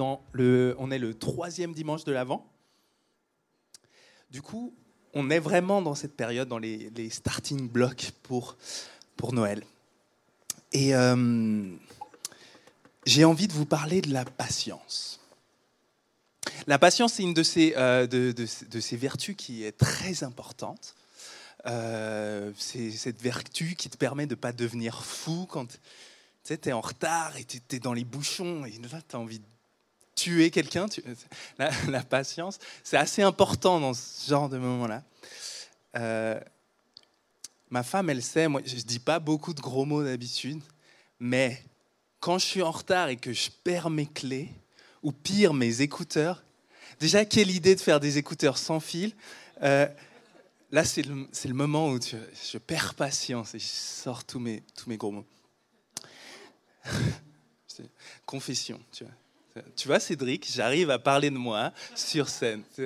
on est le troisième dimanche de l'Avent. Du coup, on est vraiment dans cette période, dans les, starting blocks pour, Noël. Et euh, j'ai envie de vous parler de la patience. La patience, c'est une de ces, euh, vertus qui est très importante. Euh, c'est cette vertu qui te permet de ne pas devenir fou quand tu es en retard et tu es dans les bouchons et là, tu as envie de tuer quelqu'un. La, la, patience, c'est assez important dans ce genre de moment-là. Euh, ma femme, elle sait, moi, je ne dis pas beaucoup de gros mots d'habitude, mais quand je suis en retard et que je perds mes clés, ou pire, mes écouteurs, déjà, quelle idée de faire des écouteurs sans fil euh, Là, c'est le, le, moment où je perds patience et je sors tous mes, tous mes gros mots. Confession, tu vois. Tu vois, Cédric, j'arrive à parler de moi sur scène.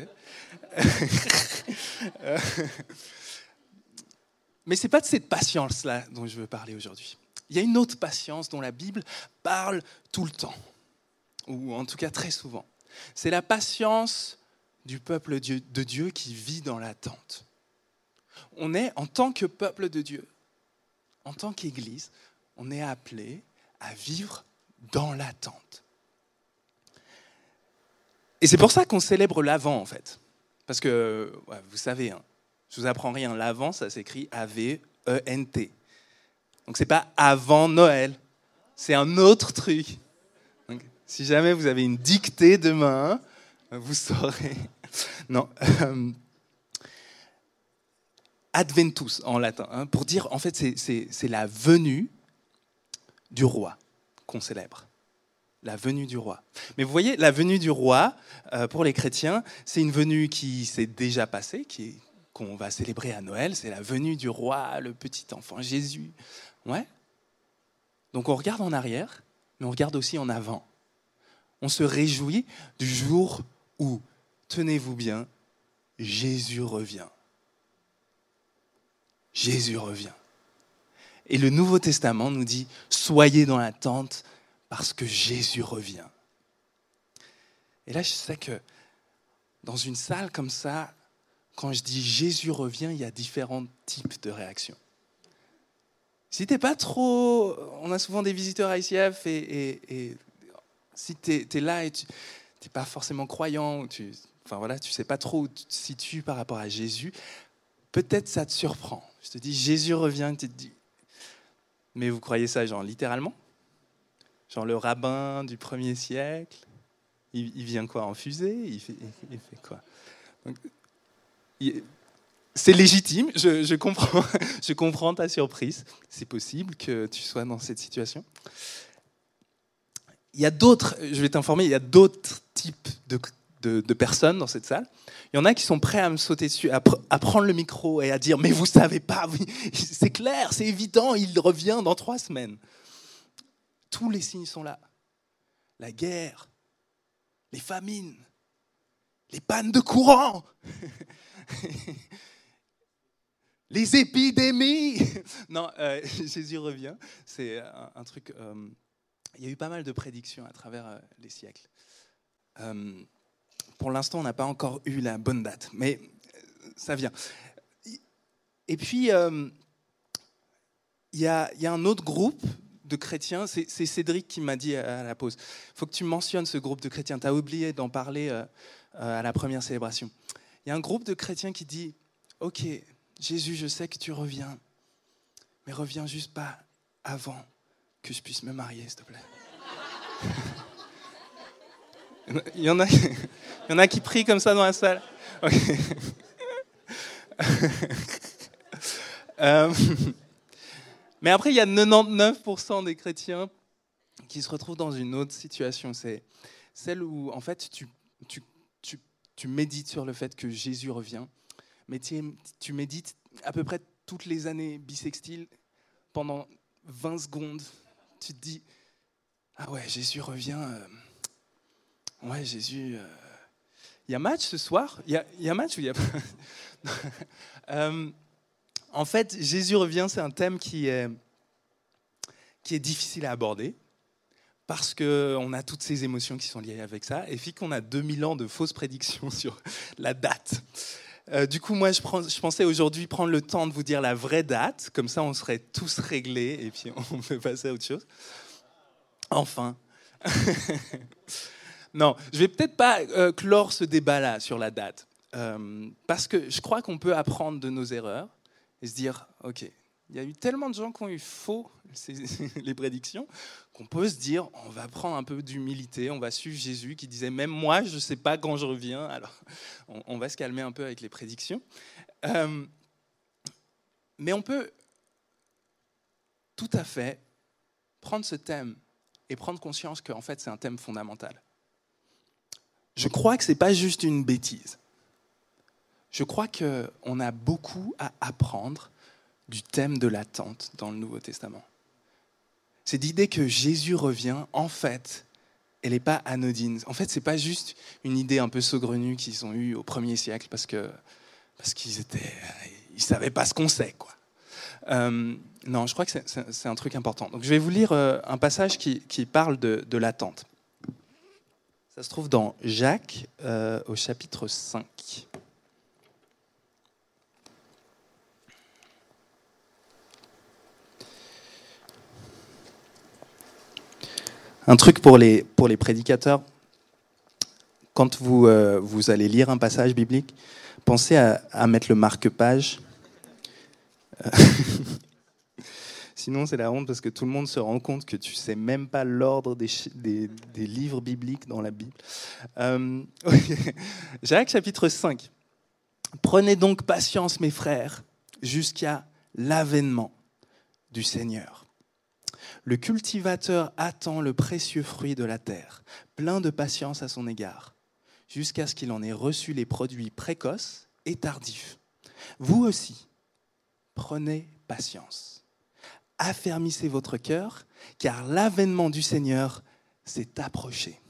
Mais ce n'est pas de cette patience-là dont je veux parler aujourd'hui. Il y a une autre patience dont la Bible parle tout le temps, ou en tout cas très souvent. C'est la patience du peuple de Dieu qui vit dans l'attente. On est, en tant que peuple de Dieu, en tant qu'Église, on est appelé à vivre dans l'attente. Et c'est pour ça qu'on célèbre l'Avent, en fait. Parce que, vous savez, hein, je vous apprends rien, l'Avent, ça s'écrit A-V-E-N-T. Donc c'est pas avant Noël, c'est un autre truc. si jamais vous avez une dictée demain, vous saurez. Non. Euh, adventus en latin, hein, pour dire, en fait, c'est la venue du roi qu'on célèbre la venue du roi. Mais vous voyez, la venue du roi, euh, pour les chrétiens, c'est une venue qui s'est déjà passée, qui qu'on va célébrer à Noël, c'est la venue du roi, le petit enfant Jésus. Ouais. Donc on regarde en arrière, mais on regarde aussi en avant. On se réjouit du jour où, tenez-vous bien, Jésus revient. Jésus revient. Et le Nouveau Testament nous dit, soyez dans l'attente parce que Jésus revient. Et là, je sais que dans une salle comme ça, quand je dis Jésus revient, il y a différents types de réactions. Si t'es pas trop, on a souvent des visiteurs à ICF et, si tu es, là et tu n'es pas forcément croyant, tu, enfin voilà, tu sais pas trop où tu te situes par rapport à Jésus, peut-être ça te surprend. Je te dis Jésus revient, tu te dis, mais vous croyez ça genre littéralement? Genre le rabbin du premier siècle, il, vient quoi En fusée? Il fait, quoi? C'est légitime, je, comprends, je comprends ta surprise. C'est possible que tu sois dans cette situation. Il y a d'autres, je vais t'informer, il y a d'autres types de, de, personnes dans cette salle. Il y en a qui sont prêts à me sauter dessus, à, à prendre le micro et à dire Mais vous savez pas, c'est clair, c'est évident, il revient dans trois semaines. Tous les signes sont là. La guerre, les famines, les pannes de courant, les épidémies. Non, euh, Jésus revient. C'est un, truc. Euh, il y a eu pas mal de prédictions à travers euh, les siècles. pour l'instant, on n'a pas encore eu la bonne date, mais ça vient. Et puis, il y, a, un autre groupe de chrétiens, c'est Cédric qui m'a dit à la pause, faut que tu mentionnes ce groupe de chrétiens, tu as oublié d'en parler euh, euh, à la première célébration. Il y a un groupe de chrétiens qui dit, ok, Jésus, je sais que tu reviens, mais reviens juste pas avant que je puisse me marier, s'il te plaît. il, y en a, il y en a qui prient comme ça dans la salle. euh, mais après, il y a 99% des chrétiens qui se retrouvent dans une autre situation. C'est celle où, en fait, tu, médites sur le fait que Jésus revient, mais tu, médites à peu près toutes les années bissextiles pendant 20 secondes. Tu te dis, ah ouais, Jésus revient. Euh, ouais, Jésus. Euh, il y a match ce soir? Il y y a match ou il y a euh, en fait, Jésus revient, c'est un thème qui est, difficile à aborder parce qu'on a toutes ces émotions qui sont liées avec ça, et puis qu'on a 2000 ans de fausses prédictions sur la date. Euh, du coup, moi, je, je pensais aujourd'hui prendre le temps de vous dire la vraie date, comme ça on serait tous réglés, et puis on peut passer à autre chose. Enfin. non, je vais peut-être pas euh, clore ce débat-là sur la date, euh, parce que je crois qu'on peut apprendre de nos erreurs et se dire, ok, il y a eu tellement de gens qui ont eu faux les prédictions qu'on peut se dire, on va prendre un peu d'humilité, on va suivre Jésus qui disait, même moi, je ne sais pas quand je reviens, alors on, va se calmer un peu avec les prédictions. Euh, mais on peut tout à fait prendre ce thème et prendre conscience qu'en fait c'est un thème fondamental. Je crois que ce n'est pas juste une bêtise. Je crois qu'on a beaucoup à apprendre du thème de l'attente dans le Nouveau Testament. C'est l'idée que Jésus revient, en fait, elle n'est pas anodine. En fait, ce n'est pas juste une idée un peu saugrenue qu'ils ont eue au premier siècle parce parce qu'ils étaient, ils savaient pas ce qu'on sait, quoi. Euh, non, je crois que c'est un truc important. Donc, je vais vous lire euh, un passage qui, qui parle de, de l'attente. Ça se trouve dans Jacques, euh, au chapitre 5. Un truc pour les, prédicateurs, quand vous, vous allez lire un passage biblique, pensez à, mettre le marque-page Sinon, c'est la honte parce que tout le monde se rend compte que tu sais même pas l'ordre des, des, livres bibliques dans la Bible. Euh, Jacques chapitre 5. Prenez donc patience, mes frères, jusqu'à l'avènement du Seigneur. Le cultivateur attend le précieux fruit de la terre, plein de patience à son égard, jusqu'à ce qu'il en ait reçu les produits précoces et tardifs. Vous aussi, prenez patience. Affermissez votre cœur, car l'avènement du Seigneur s'est approché.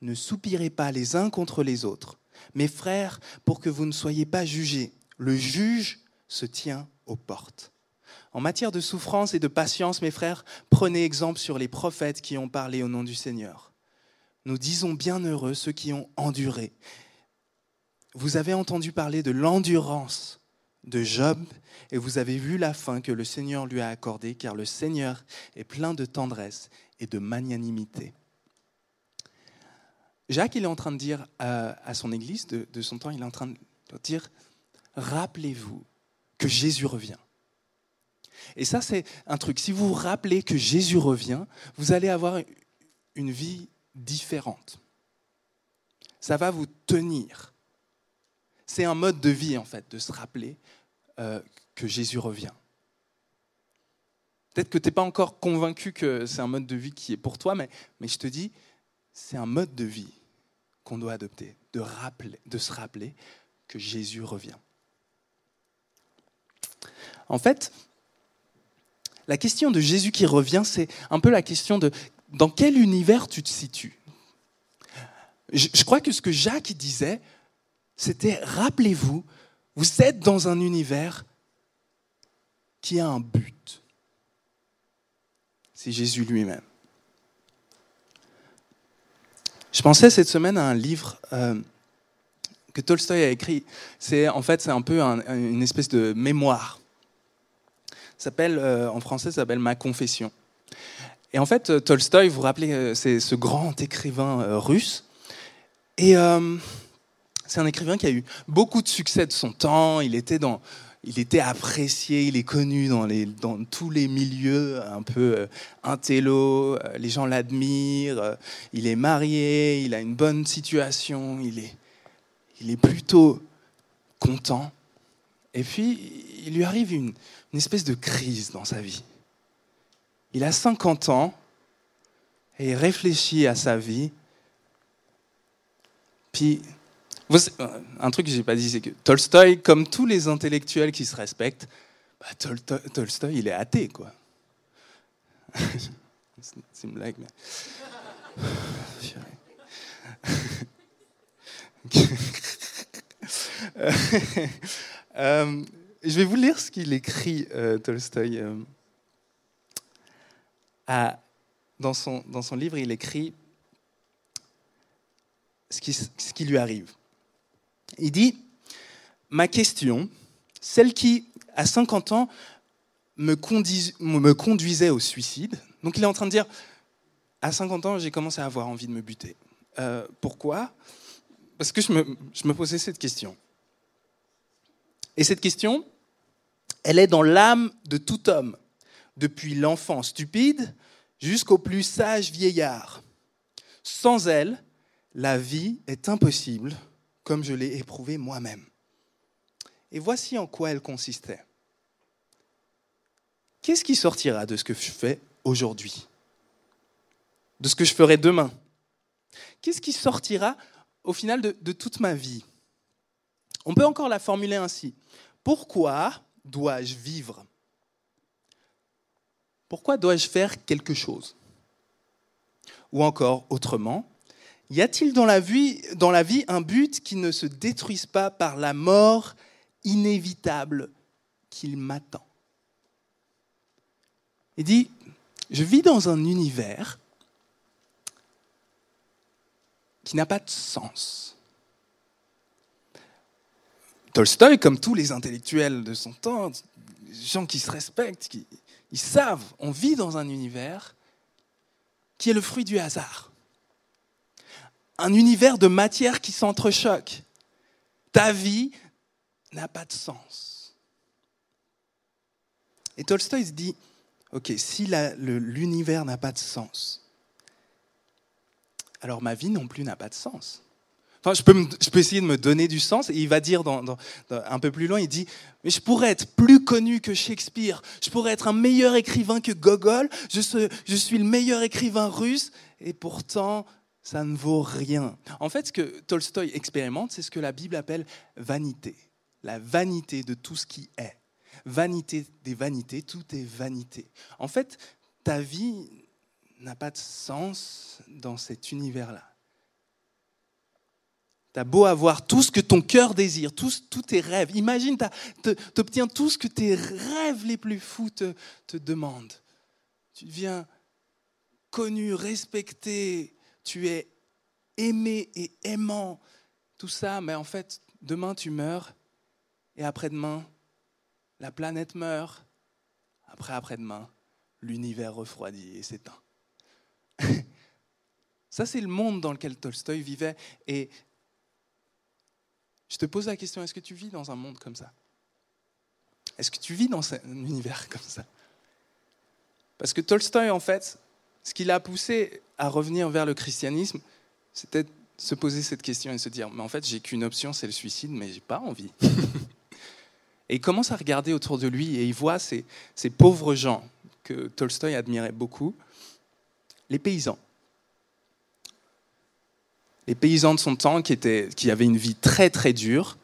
Ne soupirez pas les uns contre les autres, mes frères, pour que vous ne soyez pas jugés. Le juge se tient aux portes. En matière de souffrance et de patience, mes frères, prenez exemple sur les prophètes qui ont parlé au nom du Seigneur. Nous disons bienheureux ceux qui ont enduré. Vous avez entendu parler de l'endurance de Job, et vous avez vu la fin que le Seigneur lui a accordée, car le Seigneur est plein de tendresse et de magnanimité. Jacques, il est en train de dire à, son Église de, de, son temps, il est en train de dire, rappelez-vous que Jésus revient. Et ça, c'est un truc. Si vous vous rappelez que Jésus revient, vous allez avoir une vie différente. Ça va vous tenir. C'est un mode de vie, en fait, de se rappeler euh, que Jésus revient. Peut-être que tu n'es pas encore convaincu que c'est un mode de vie qui est pour toi, mais, mais je te dis, c'est un mode de vie qu'on doit adopter, de, rappeler, de se rappeler que Jésus revient. En fait, la question de Jésus qui revient, c'est un peu la question de dans quel univers tu te situes. Je, crois que ce que Jacques disait, c'était rappelez-vous vous êtes dans un univers qui a un but. C'est Jésus lui-même. Je pensais cette semaine à un livre euh, que Tolstoï a écrit. C'est en fait c'est un peu une espèce de mémoire. S'appelle euh, en français ça s'appelle Ma confession. Et en fait Tolstoï, vous vous rappelez, euh, c'est ce grand écrivain russe. Et c'est un écrivain qui a eu beaucoup de succès de son temps. Il était, dans, il était apprécié, il est connu dans, les, dans tous les milieux un peu euh, intello. Euh, les gens l'admirent. Euh, il est marié, il a une bonne situation, il est, il est plutôt content. Et puis, il lui arrive une, une espèce de crise dans sa vie. Il a 50 ans et il réfléchit à sa vie. Puis euh, un truc que j'ai pas dit, c'est que Tolstoï, comme tous les intellectuels qui se respectent, bah, Tolstoï, il est athée, quoi. c'est une blague, mais. Euh, je vais vous lire ce qu'il écrit, euh, Tolstoï, à dans son, dans son livre, il écrit ce qui, ce qui lui arrive. Il dit, ma question, celle qui, à 50 ans, me, me conduisait au suicide. Donc il est en train de dire, à 50 ans, j'ai commencé à avoir envie de me buter. Euh, pourquoi? Parce que je me, je me posais cette question. Et cette question, elle est dans l'âme de tout homme, depuis l'enfant stupide jusqu'au plus sage vieillard. Sans elle, la vie est impossible, comme je l'ai éprouvé moi-même. Et voici en quoi elle consistait. Qu'est-ce qui sortira de ce que je fais aujourd'hui? De ce que je ferai demain? Qu'est-ce qui sortira au final de, de toute ma vie? On peut encore la formuler ainsi. Pourquoi dois-je vivre? Pourquoi dois-je faire quelque chose? Ou encore autrement, y a-t-il dans la, vie, un but qui ne se détruise pas par la mort inévitable qu'il m'attend? Il dit, je vis dans un univers qui n'a pas de sens. Tolstoï, comme tous les intellectuels de son temps, gens qui se respectent, qui, ils savent, on vit dans un univers qui est le fruit du hasard. Un univers de matière qui s'entrechoque. Ta vie n'a pas de sens. Et Tolstoï se dit, ok, si l'univers n'a pas de sens, alors ma vie non plus n'a pas de sens. Enfin, je peux, essayer de me donner du sens. Et il va dire un peu plus loin, il dit, mais je pourrais être plus connu que Shakespeare, je pourrais être un meilleur écrivain que Gogol, je suis, je suis le meilleur écrivain russe, et pourtant, ça ne vaut rien. En fait, ce que Tolstoï expérimente, c'est ce que la Bible appelle vanité. La vanité de tout ce qui est. Vanité des vanités, tout est vanité. En fait, ta vie n'a pas de sens dans cet univers-là. Tu as beau avoir tout ce que ton cœur désire, tous, tes rêves. Imagine, tu obtiens tout ce que tes rêves les plus fous te, te demandent. Tu deviens connu, respecté, tu es aimé et aimant. Tout ça, mais en fait, demain tu meurs et après-demain, la planète meurt. Après, après-demain, l'univers refroidit et s'éteint. Ça, c'est le monde dans lequel Tolstoï vivait. Et je te pose la question, est-ce que tu vis dans un monde comme ça? Est-ce que tu vis dans un univers comme ça? Parce que Tolstoï, en fait, ce qui l'a poussé à revenir vers le christianisme, c'était se poser cette question et se dire, mais en fait, j'ai qu'une option, c'est le suicide, mais j'ai pas envie. et il commence à regarder autour de lui et il voit ces, pauvres gens que Tolstoï admirait beaucoup, les paysans les paysans de son temps qui, étaient, qui avaient une vie très très dure,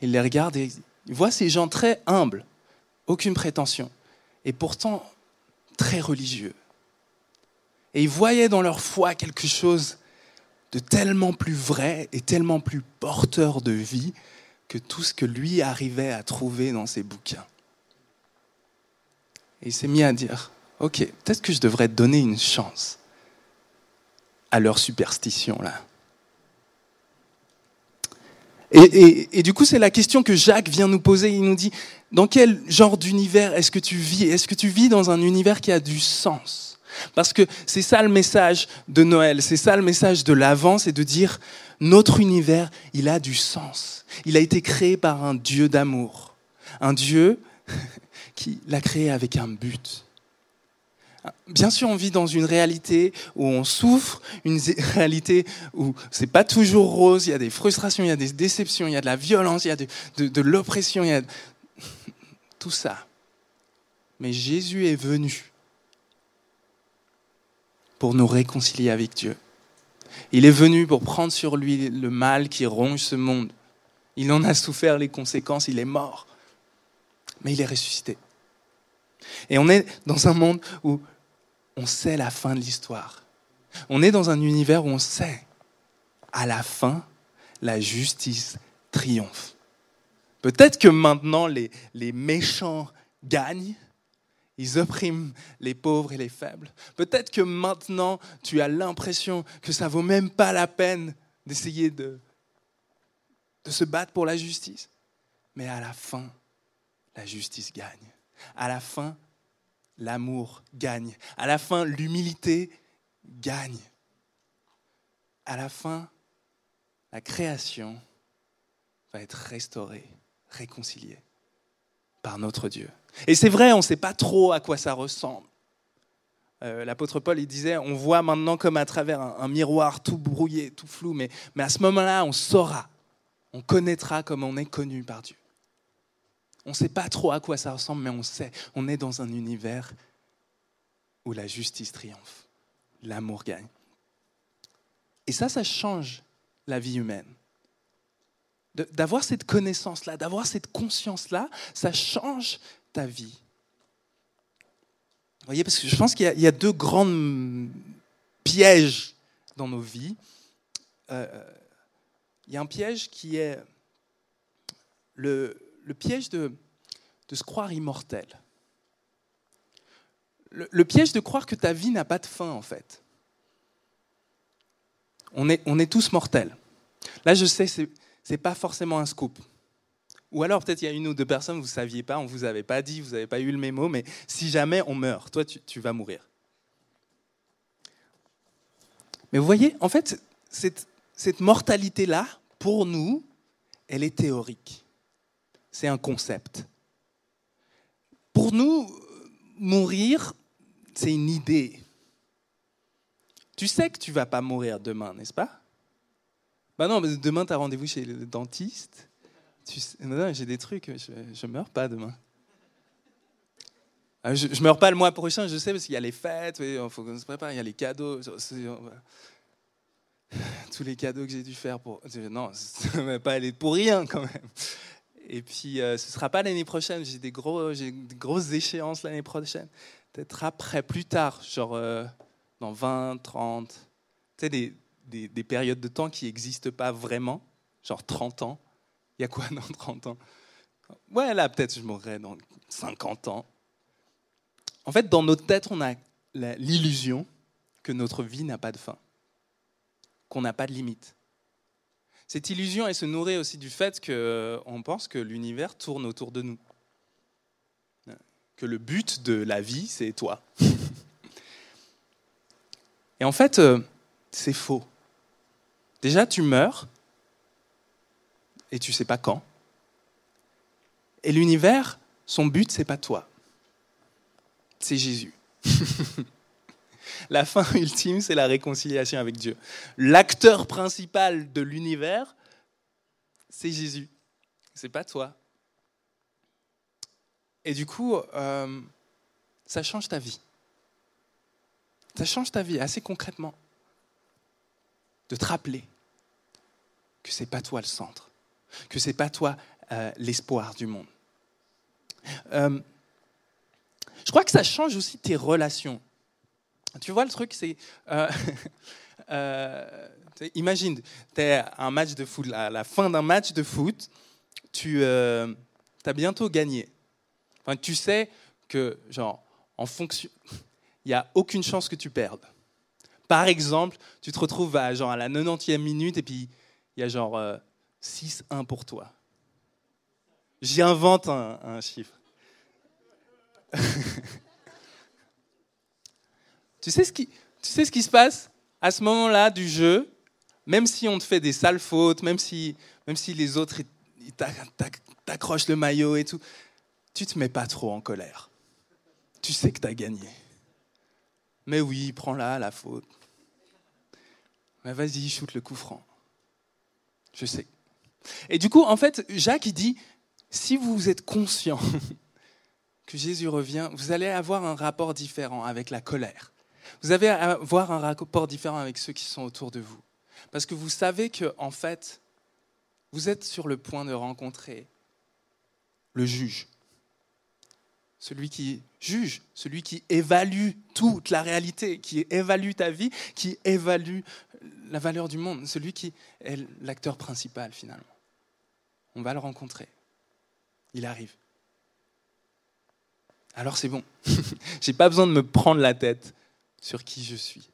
il les regarde et il voit ces gens très humbles, aucune prétention, et pourtant très religieux. Et il voyait dans leur foi quelque chose de tellement plus vrai et tellement plus porteur de vie que tout ce que lui arrivait à trouver dans ses bouquins. Et il s'est mis à dire, ok, peut-être que je devrais donner une chance à leur superstition là. Et, du coup, c'est la question que Jacques vient nous poser. Il nous dit, dans quel genre d'univers est-ce que tu vis? Est-ce que tu vis dans un univers qui a du sens? Parce que c'est ça le message de Noël, c'est ça le message de l'Avent, c'est de dire, notre univers, il a du sens. Il a été créé par un Dieu d'amour. Un Dieu qui l'a créé avec un but. Bien sûr, on vit dans une réalité où on souffre, une réalité où c'est pas toujours rose, il y a des frustrations, il y a des déceptions, il y a de la violence, il y a de, l'oppression, il y a tout ça. Mais Jésus est venu pour nous réconcilier avec Dieu. Il est venu pour prendre sur lui le mal qui ronge ce monde. Il en a souffert les conséquences, il est mort. Mais il est ressuscité. Et on est dans un monde où on sait la fin de l'histoire. On est dans un univers où on sait, à la fin, la justice triomphe. Peut-être que maintenant les, les méchants gagnent ils oppriment les pauvres et les faibles. Peut-être que maintenant, tu as l'impression que ça vaut même pas la peine d'essayer de, de se battre pour la justice. Mais à la fin, la justice gagne. À la fin, l'amour gagne. À la fin, l'humilité gagne. À la fin, la création va être restaurée, réconciliée par notre Dieu. Et c'est vrai, on ne sait pas trop à quoi ça ressemble. Euh, l'apôtre Paul, il disait, on voit maintenant comme à travers un, miroir tout brouillé, tout flou, mais, mais à ce moment-là, on saura, on connaîtra comme on est connu par Dieu. On ne sait pas trop à quoi ça ressemble, mais on sait, on est dans un univers où la justice triomphe, l'amour gagne. Et ça, ça change la vie humaine d'avoir cette connaissance-là, d'avoir cette conscience-là, ça change ta vie. Vous voyez, parce que je pense qu'il y, a deux grands pièges dans nos vies. Euh, il y a un piège qui est le, piège de, se croire immortel. Le, le, piège de croire que ta vie n'a pas de fin, en fait. On est, tous mortels. Là, je sais, c'est n'est pas forcément un scoop. Ou alors peut-être il y a une ou deux personnes, vous ne saviez pas, on ne vous avait pas dit, vous n'avez pas eu le mémo, mais si jamais on meurt, toi tu, vas mourir. Mais vous voyez, en fait, cette, cette mortalité-là, pour nous, elle est théorique. C'est un concept. Pour nous, mourir, c'est une idée. Tu sais que tu vas pas mourir demain, n'est-ce pas? Bah non, mais demain, tu as rendez-vous chez le dentiste. Tu non, j'ai des trucs, je ne meurs pas demain. Ah, je ne meurs pas le mois prochain, je sais, parce qu'il y a les fêtes, il se prépare, il y a les cadeaux. Tous les cadeaux que j'ai dû faire pour. Non, ça ne va pas aller pour rien quand même. Et puis, euh, ce ne sera pas l'année prochaine, j'ai des, gros, des grosses échéances l'année prochaine. Peut-être après, plus tard, genre euh, dans 20, 30. Tu sais, des, des, périodes de temps qui n'existent pas vraiment, genre 30 ans. Il y a quoi dans 30 ans? Ouais, là, peut-être je mourrai dans 50 ans. En fait, dans notre tête, on a l'illusion que notre vie n'a pas de fin, qu'on n'a pas de limite. Cette illusion, elle se nourrit aussi du fait qu'on euh, pense que l'univers tourne autour de nous. Que le but de la vie, c'est toi. Et en fait, euh, c'est faux. Déjà, tu meurs et tu sais pas quand. Et l'univers, son but, c'est pas toi. C'est Jésus. la fin ultime, c'est la réconciliation avec Dieu. L'acteur principal de l'univers, c'est Jésus. C'est pas toi. Et du coup, euh, ça change ta vie. Ça change ta vie assez concrètement de te rappeler que c'est pas toi le centre, que c'est pas toi euh, l'espoir du monde. Euh, je crois que ça change aussi tes relations. Tu vois, le truc, c'est. Euh, imagine, tu es un match de foot, à la fin d'un match de foot, tu as bientôt gagné. Enfin, tu sais que, genre, en fonction. Il n'y a aucune chance que tu perdes. Par exemple, tu te retrouves à, genre, à la 90e minute et puis il y a genre 6-1 euh, pour toi. J'invente un, un chiffre. tu, sais ce qui, tu sais ce qui se passe à ce moment-là du jeu, même si on te fait des sales fautes, même si, même si les autres t'accrochent le maillot et tout, tu te mets pas trop en colère. Tu sais que tu as gagné. Mais oui, prends-la, la faute. Mais vas-y, shoot le coup franc. Je sais. Et du coup, en fait, Jacques, il dit, si vous êtes conscient que Jésus revient, vous allez avoir un rapport différent avec la colère. Vous allez avoir un rapport différent avec ceux qui sont autour de vous. Parce que vous savez que, en fait, vous êtes sur le point de rencontrer le juge. Celui qui juge, celui qui évalue toute la réalité, qui évalue ta vie, qui évalue la valeur du monde, celui qui est l'acteur principal finalement. On va le rencontrer. Il arrive. alors c'est bon. J'ai pas besoin de me prendre la tête sur qui je suis.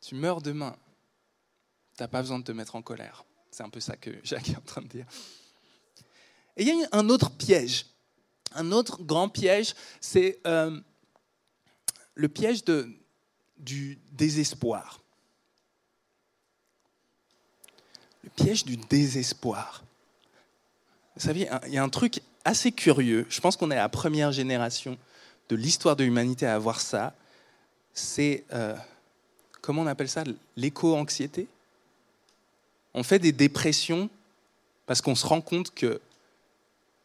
Tu meurs demain. Tu n'as pas besoin de te mettre en colère. C'est un peu ça que Jacques est en train de dire. Et il y a un autre piège. Un autre grand piège, c'est euh, le piège du désespoir. Le piège du désespoir. Vous savez, il y a un truc assez curieux. Je pense qu'on est la première génération de l'histoire de l'humanité à avoir ça. C'est, euh, comment on appelle ça, l'éco-anxiété On fait des dépressions parce qu'on se rend compte que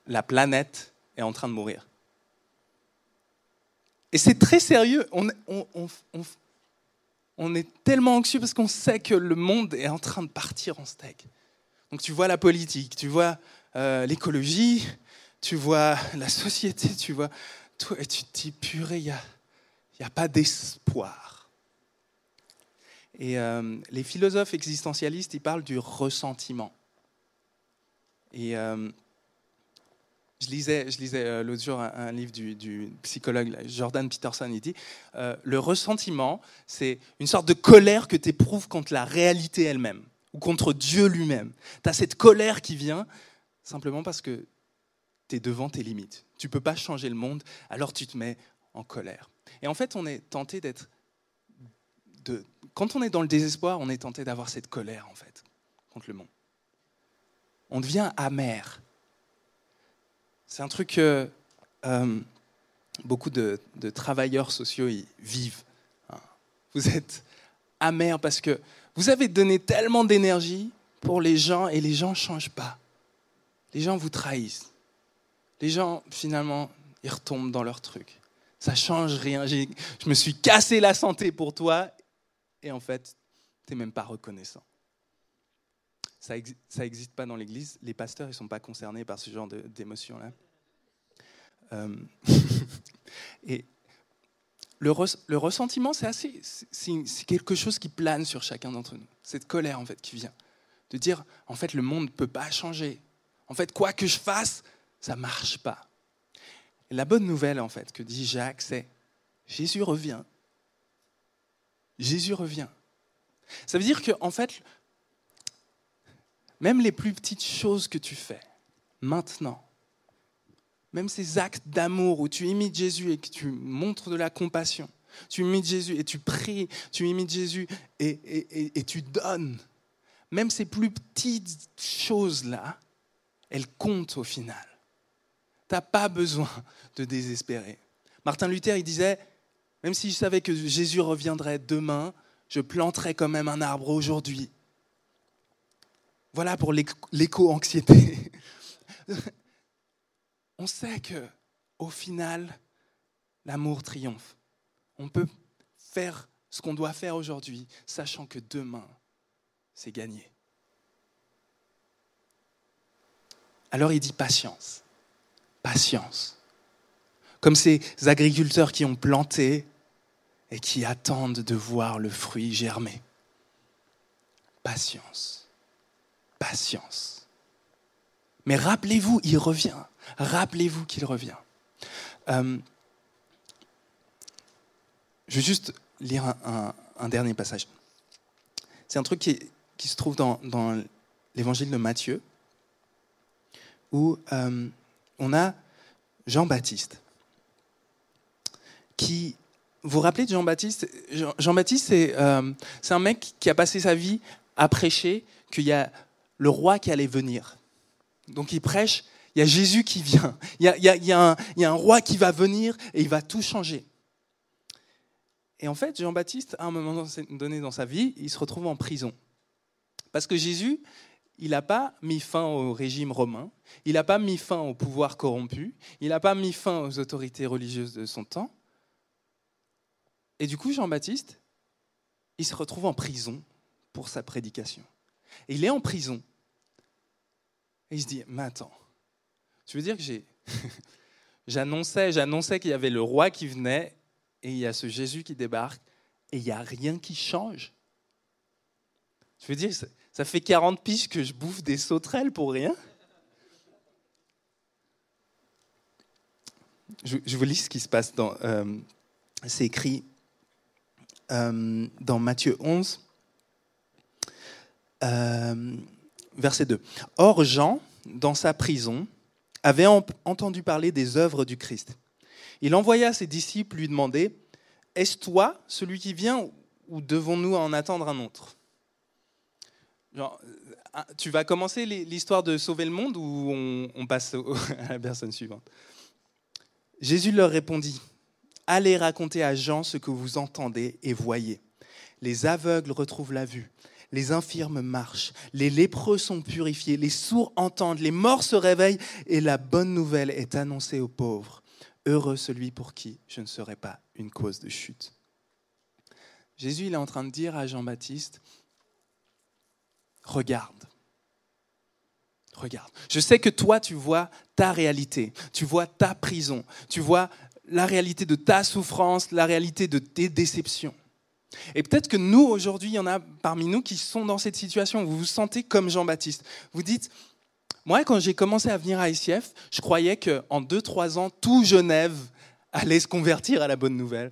la planète est en train de mourir. Et c'est très sérieux. On, est tellement anxieux parce qu'on sait que le monde est en train de partir en steak. Donc tu vois la politique, tu vois euh, l'écologie, tu vois la société, tu vois tout, et tu te dis, purée, il n'y a, a, pas d'espoir. Et euh, les philosophes existentialistes, ils parlent du ressentiment. Et euh, je lisais, je lisais euh, l'autre jour un, livre du, psychologue Jordan Peterson. Il dit Le ressentiment, c'est une sorte de colère que tu éprouves contre la réalité elle-même ou contre Dieu lui-même. Tu as cette colère qui vient simplement parce que tu es devant tes limites. Tu peux pas changer le monde, alors tu te mets en colère. Et en fait, on est tenté d'être. De, quand on est dans le désespoir, on est tenté d'avoir cette colère, en fait, contre le monde. On devient amer. C'est un truc que euh, beaucoup de, travailleurs sociaux y vivent. Hein. Vous êtes amer parce que vous avez donné tellement d'énergie pour les gens et les gens ne changent pas. Les gens vous trahissent les gens, finalement, ils retombent dans leur truc. Ça change rien. Je me suis cassé la santé pour toi, et en fait, tu n'es même pas reconnaissant. Ça n'existe pas dans l'Église. Les pasteurs, ils ne sont pas concernés par ce genre d'émotions-là. Euh, et le, le ressentiment, c'est assez, c'est quelque chose qui plane sur chacun d'entre nous. Cette colère, en fait, qui vient de dire, en fait, le monde ne peut pas changer. En fait, quoi que je fasse, ça ne marche pas. La bonne nouvelle, en fait, que dit Jacques, c'est Jésus revient. Jésus revient. Ça veut dire que, fait, même les plus petites choses que tu fais maintenant, même ces actes d'amour où tu imites Jésus et que tu montres de la compassion, tu imites Jésus et tu pries, tu imites Jésus et tu donnes, même ces plus petites choses-là, elles comptent au final tu n'as pas besoin de désespérer. Martin Luther, il disait, même si je savais que Jésus reviendrait demain, je planterais quand même un arbre aujourd'hui. Voilà pour l'éco-anxiété. On sait que, au final, l'amour triomphe. On peut faire ce qu'on doit faire aujourd'hui, sachant que demain, c'est gagné. Alors il dit patience patience. Comme ces agriculteurs qui ont planté et qui attendent de voir le fruit germer. Patience. Patience. Mais rappelez-vous, il revient. Rappelez-vous qu'il revient. Euh, je vais juste lire un, dernier passage. C'est un truc qui, se trouve dans, l'évangile de Matthieu, où euh, on a Jean-Baptiste, qui... Vous vous rappelez de Jean-Baptiste Jean-Baptiste, euh, c'est un mec qui a passé sa vie à prêcher qu'il y a le roi qui allait venir. Donc il prêche, il y a Jésus qui vient, il y a, un, roi qui va venir et il va tout changer. Et en fait, Jean-Baptiste, à un moment donné dans sa vie, il se retrouve en prison. Parce que Jésus, il n'a pas mis fin au régime romain, il n'a pas mis fin au pouvoir corrompu, il n'a pas mis fin aux autorités religieuses de son temps. Et du coup, Jean-Baptiste, il se retrouve en prison pour sa prédication. Et il est en prison. Et il se dit, mais attends, tu veux dire que j'ai... j'annonçais, j'annonçais qu'il y avait le roi qui venait, et il y a ce Jésus qui débarque, et il n'y a rien qui change? Je veux dire, ça fait 40 piges que je bouffe des sauterelles pour rien. je, vous lis ce qui se passe dans. Euh, c'est écrit euh, dans Matthieu 11, euh, verset 2. Or, Jean, dans sa prison, avait entendu parler des œuvres du Christ. Il envoya ses disciples lui demander Est-ce toi celui qui vient ou devons-nous en attendre un autre? Genre, tu vas commencer l'histoire de sauver le monde ou on, passe à la personne suivante? Jésus leur répondit, Allez raconter à Jean ce que vous entendez et voyez. Les aveugles retrouvent la vue, les infirmes marchent, les lépreux sont purifiés, les sourds entendent, les morts se réveillent et la bonne nouvelle est annoncée aux pauvres. Heureux celui pour qui je ne serai pas une cause de chute. Jésus il est en train de dire à Jean-Baptiste, regarde. Regarde. Je sais que toi, tu vois ta réalité, tu vois ta prison, tu vois la réalité de ta souffrance, la réalité de tes déceptions. Et peut-être que nous, aujourd'hui, il y en a parmi nous qui sont dans cette situation. Vous vous sentez comme Jean-Baptiste. Vous dites, moi, quand j'ai commencé à venir à ICF, je croyais qu'en 2-3 ans, tout Genève allait se convertir à la bonne nouvelle.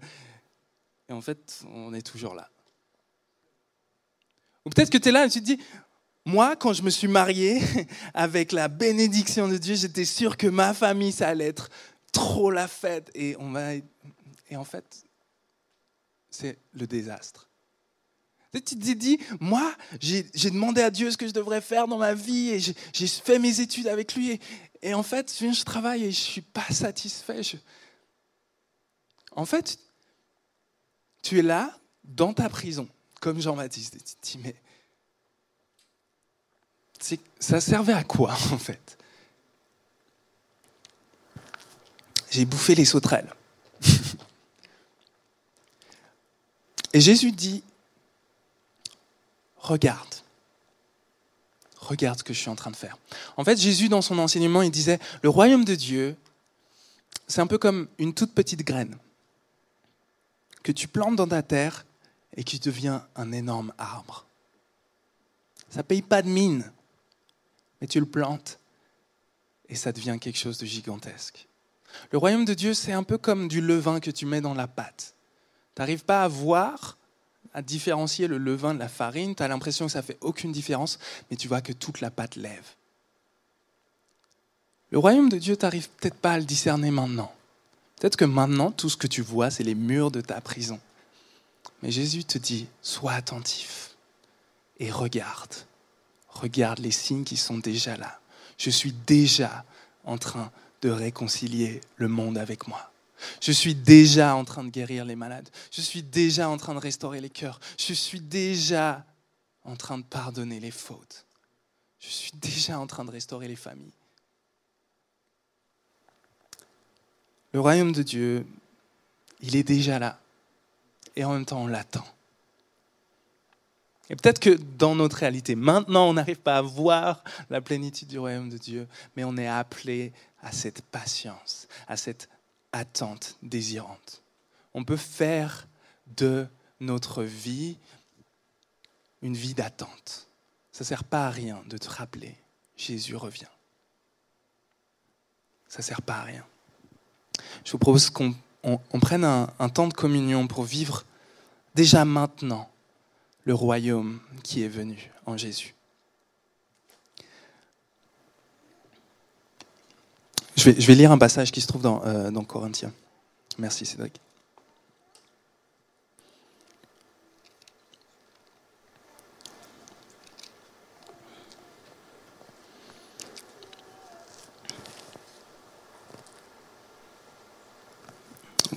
Et en fait, on est toujours là. Ou peut-être que tu es là et tu te dis, moi, quand je me suis marié, avec la bénédiction de Dieu, j'étais sûr que ma famille, ça allait être trop la fête. Et, on va... et en fait, c'est le désastre. Tu te dis, moi, j'ai demandé à Dieu ce que je devrais faire dans ma vie et j'ai fait mes études avec lui. Et, en fait, je travaille et je ne suis pas satisfait. En fait, tu es là, dans ta prison, comme Jean-Baptiste. Tu te dis, mais ça servait à quoi en fait? J'ai bouffé les sauterelles. Et Jésus dit, regarde, regarde ce que je suis en train de faire. En fait, Jésus, dans son enseignement, il disait, le royaume de Dieu, c'est un peu comme une toute petite graine que tu plantes dans ta terre et qui devient un énorme arbre. Ça ne paye pas de mine mais tu le plantes et ça devient quelque chose de gigantesque. Le royaume de Dieu, c'est un peu comme du levain que tu mets dans la pâte. Tu n'arrives pas à voir, à différencier le levain de la farine, tu as l'impression que ça fait aucune différence, mais tu vois que toute la pâte lève. Le royaume de Dieu, tu n'arrives peut-être pas à le discerner maintenant. Peut-être que maintenant, tout ce que tu vois, c'est les murs de ta prison. Mais Jésus te dit, sois attentif et regarde regarde les signes qui sont déjà là. Je suis déjà en train de réconcilier le monde avec moi. Je suis déjà en train de guérir les malades. Je suis déjà en train de restaurer les cœurs. Je suis déjà en train de pardonner les fautes. Je suis déjà en train de restaurer les familles. Le royaume de Dieu, il est déjà là. Et en même temps, on l'attend. Et peut-être que dans notre réalité, maintenant, on n'arrive pas à voir la plénitude du royaume de Dieu, mais on est appelé à cette patience, à cette attente désirante. On peut faire de notre vie une vie d'attente. Ça ne sert pas à rien de te rappeler, Jésus revient. Ça ne sert pas à rien. Je vous propose qu'on prenne un temps de communion pour vivre déjà maintenant le royaume qui est venu en Jésus. Je vais, lire un passage qui se trouve dans, euh, dans Corinthiens. Merci Cédric.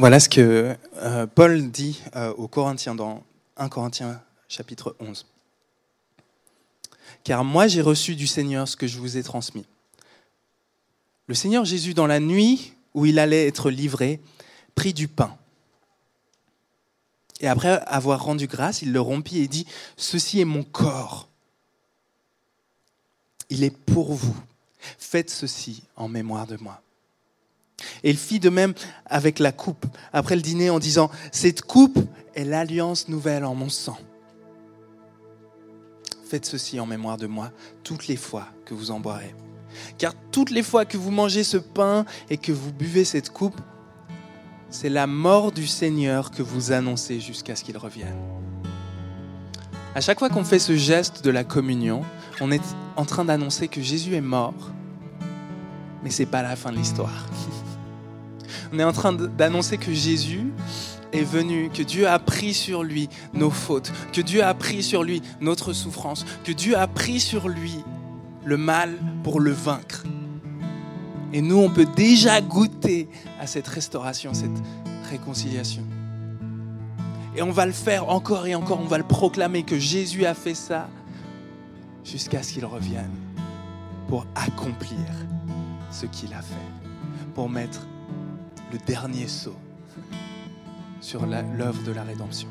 Voilà ce que euh, Paul dit euh, aux Corinthiens dans 1 Corinthiens chapitre 11. Car moi j'ai reçu du Seigneur ce que je vous ai transmis. Le Seigneur Jésus, dans la nuit où il allait être livré, prit du pain. Et après avoir rendu grâce, il le rompit et dit, Ceci est mon corps. Il est pour vous. Faites ceci en mémoire de moi. Et il fit de même avec la coupe après le dîner en disant, Cette coupe est l'alliance nouvelle en mon sang. Faites ceci en mémoire de moi toutes les fois que vous en boirez. Car toutes les fois que vous mangez ce pain et que vous buvez cette coupe, c'est la mort du Seigneur que vous annoncez jusqu'à ce qu'il revienne. À chaque fois qu'on fait ce geste de la communion, on est en train d'annoncer que Jésus est mort, mais ce n'est pas la fin de l'histoire. On est en train d'annoncer que Jésus est venu, que Dieu a pris sur lui nos fautes, que Dieu a pris sur lui notre souffrance, que Dieu a pris sur lui le mal pour le vaincre. Et nous, on peut déjà goûter à cette restauration, cette réconciliation. Et on va le faire encore et encore, on va le proclamer que Jésus a fait ça jusqu'à ce qu'il revienne pour accomplir ce qu'il a fait, pour mettre le dernier saut sur l'œuvre de la rédemption.